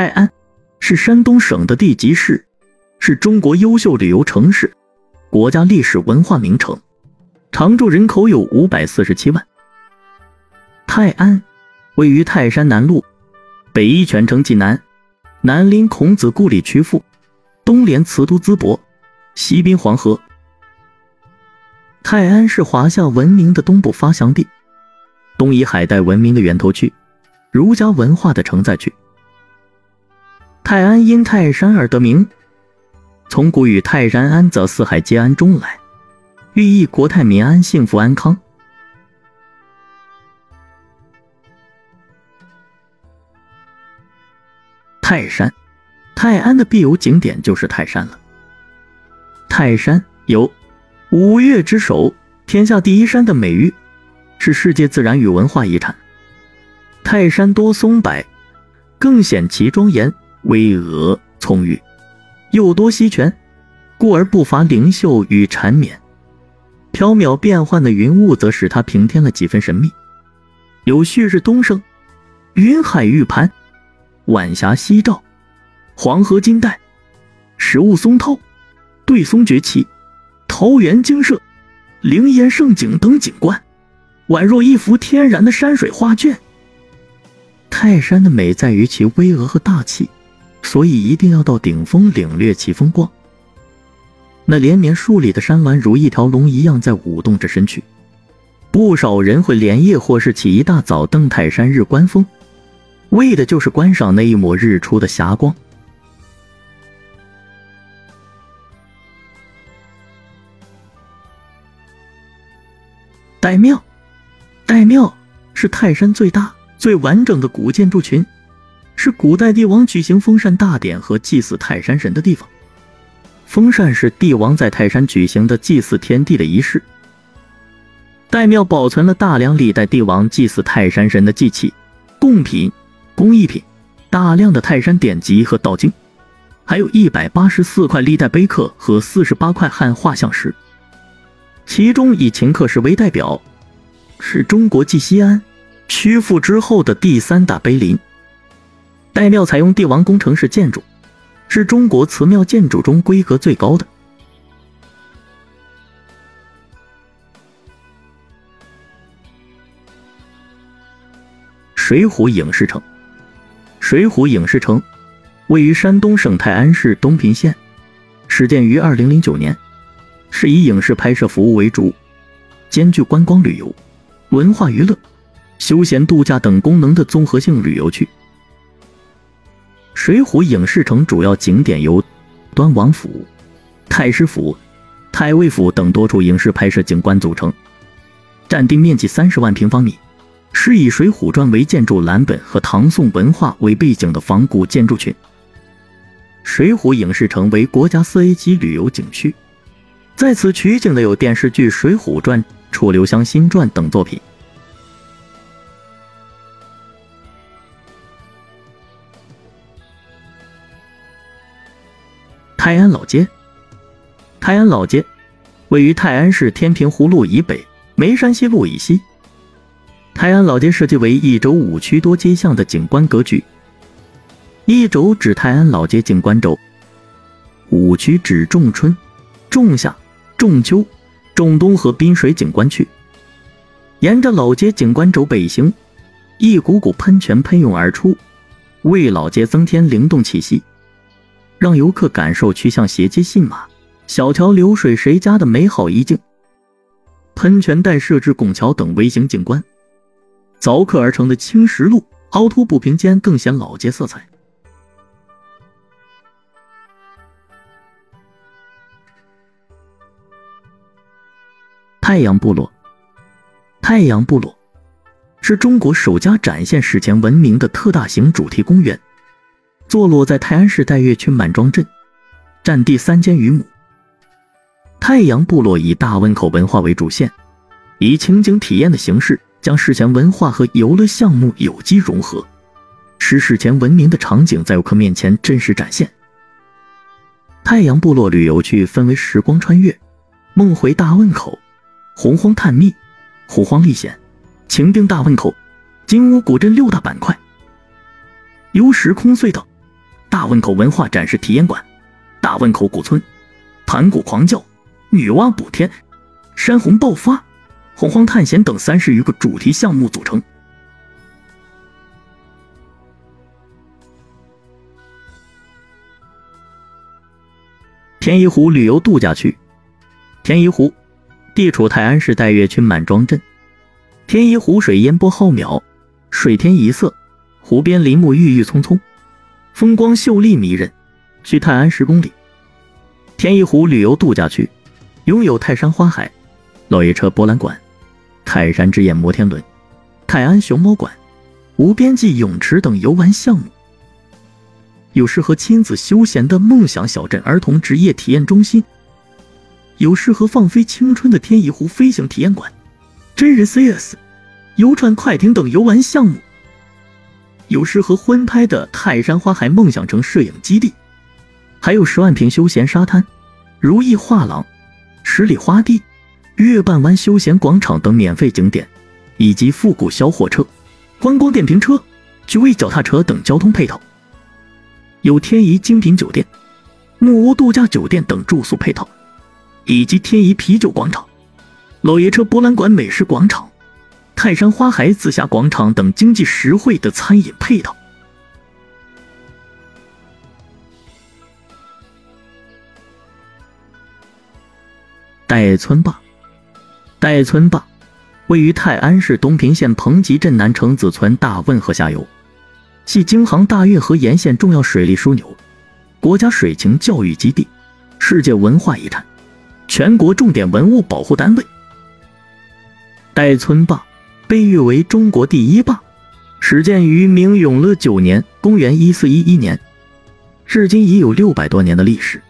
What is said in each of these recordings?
泰安是山东省的地级市，是中国优秀旅游城市，国家历史文化名城，常住人口有五百四十七万。泰安位于泰山南麓，北依泉城济南，南临孔子故里曲阜，东连瓷都淄博，西滨黄河。泰安是华夏文明的东部发祥地，东夷海带文明的源头区，儒家文化的承载区。泰安因泰山而得名，从古语“泰山安则四海皆安”中来，寓意国泰民安、幸福安康。泰山，泰安的必游景点就是泰山了。泰山有“五岳之首，天下第一山”的美誉，是世界自然与文化遗产。泰山多松柏，更显其庄严。巍峨葱郁，又多溪泉，故而不乏灵秀与缠绵。缥缈变幻的云雾则使它平添了几分神秘。有旭日东升，云海玉盘，晚霞夕照，黄河金带，石雾松涛，对松崛起，桃源精舍，灵岩胜景等景观，宛若一幅天然的山水画卷。泰山的美在于其巍峨和大气。所以一定要到顶峰领略其风光。那连绵数里的山峦如一条龙一样在舞动着身躯，不少人会连夜或是起一大早登泰山日观峰，为的就是观赏那一抹日出的霞光。岱庙，岱庙是泰山最大、最完整的古建筑群。是古代帝王举行封禅大典和祭祀泰山神的地方。封禅是帝王在泰山举行的祭祀天地的仪式。岱庙保存了大量历代帝王祭祀泰山神的祭器、贡品、工艺品，大量的泰山典籍和道经，还有一百八十四块历代碑刻和四十八块汉画像石。其中以秦刻石为代表，是中国继西安、曲阜之后的第三大碑林。岱庙采用帝王工程式建筑，是中国祠庙建筑中规格最高的。水浒影视城，水浒影视城位于山东省泰安市东平县，始建于二零零九年，是以影视拍摄服务为主，兼具观光旅游、文化娱乐、休闲度假等功能的综合性旅游区。水浒影视城主要景点有端王府、太师府、太尉府等多处影视拍摄景观组成，占地面积三十万平方米，是以《水浒传》为建筑蓝本和唐宋文化为背景的仿古建筑群。水浒影视城为国家四 A 级旅游景区，在此取景的有电视剧《水浒传》《楚留香新传》等作品。泰安老街，泰安老街位于泰安市天平湖路以北、梅山西路以西。泰安老街设计为一轴五区多街巷的景观格局。一轴指泰安老街景观轴，五区指仲春、仲夏、仲秋、仲冬和滨水景观区。沿着老街景观轴北行，一股股喷泉喷涌而出，为老街增添灵动气息。让游客感受曲巷斜街信马、小桥流水谁家的美好意境。喷泉带设置拱桥等微型景观，凿刻而成的青石路凹凸不平间更显老街色彩。太阳部落，太阳部落是中国首家展现史前文明的特大型主题公园。坐落在泰安市岱岳区满庄镇，占地三千余亩。太阳部落以大汶口文化为主线，以情景体验的形式，将史前文化和游乐项目有机融合，使史前文明的场景在游客面前真实展现。太阳部落旅游区分为时光穿越、梦回大汶口、洪荒探秘、虎荒历险、情定大汶口、金乌古镇六大板块，由时空隧道。大汶口文化展示体验馆、大汶口古村、盘古狂叫、女娲补天、山洪爆发、洪荒探险等三十余个主题项目组成。天一湖旅游度假区，天一湖地处泰安市岱岳区满庄镇。天一湖水烟波浩渺，水天一色，湖边林木郁郁葱葱，风光秀丽迷人。距泰安十公里。天一湖旅游度假区拥有泰山花海、老爷车博览馆、泰山之眼摩天轮、泰安熊猫馆、无边际泳池等游玩项目。有适合亲子休闲的梦想小镇儿童职业体验中心，有适合放飞青春的天一湖飞行体验馆、真人 CS、游船快艇等游玩项目，有适合婚拍的泰山花海梦想城摄影基地，还有十万平休闲沙滩、如意画廊、十里花地、月半湾休闲广场等免费景点，以及复古小火车、观光电瓶车、趣味脚踏车等交通配套。有天怡精品酒店、木屋度假酒店等住宿配套，以及天怡啤酒广场、老爷车博览馆美食广场、泰山花海紫霞广场等经济实惠的餐饮配套。戴村坝，戴村坝位于泰安市东平县彭集镇南城子村大汶河下游。系京杭大运河沿线重要水利枢纽，国家水情教育基地，世界文化遗产，全国重点文物保护单位。戴村坝被誉为中国第一坝，始建于明永乐九年（公元1411年），至今已有六百多年的历史。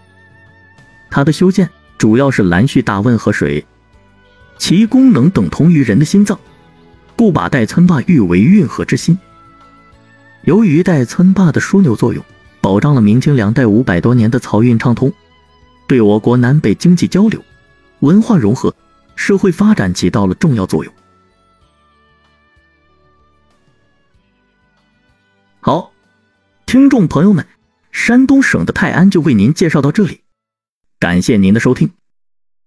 它的修建主要是拦蓄大汶河水，其功能等同于人的心脏，故把岱村坝誉为运河之心。由于岱村坝的枢纽作用，保障了明清两代五百多年的漕运畅通，对我国南北经济交流、文化融合、社会发展起到了重要作用。好，听众朋友们，山东省的泰安就为您介绍到这里，感谢您的收听。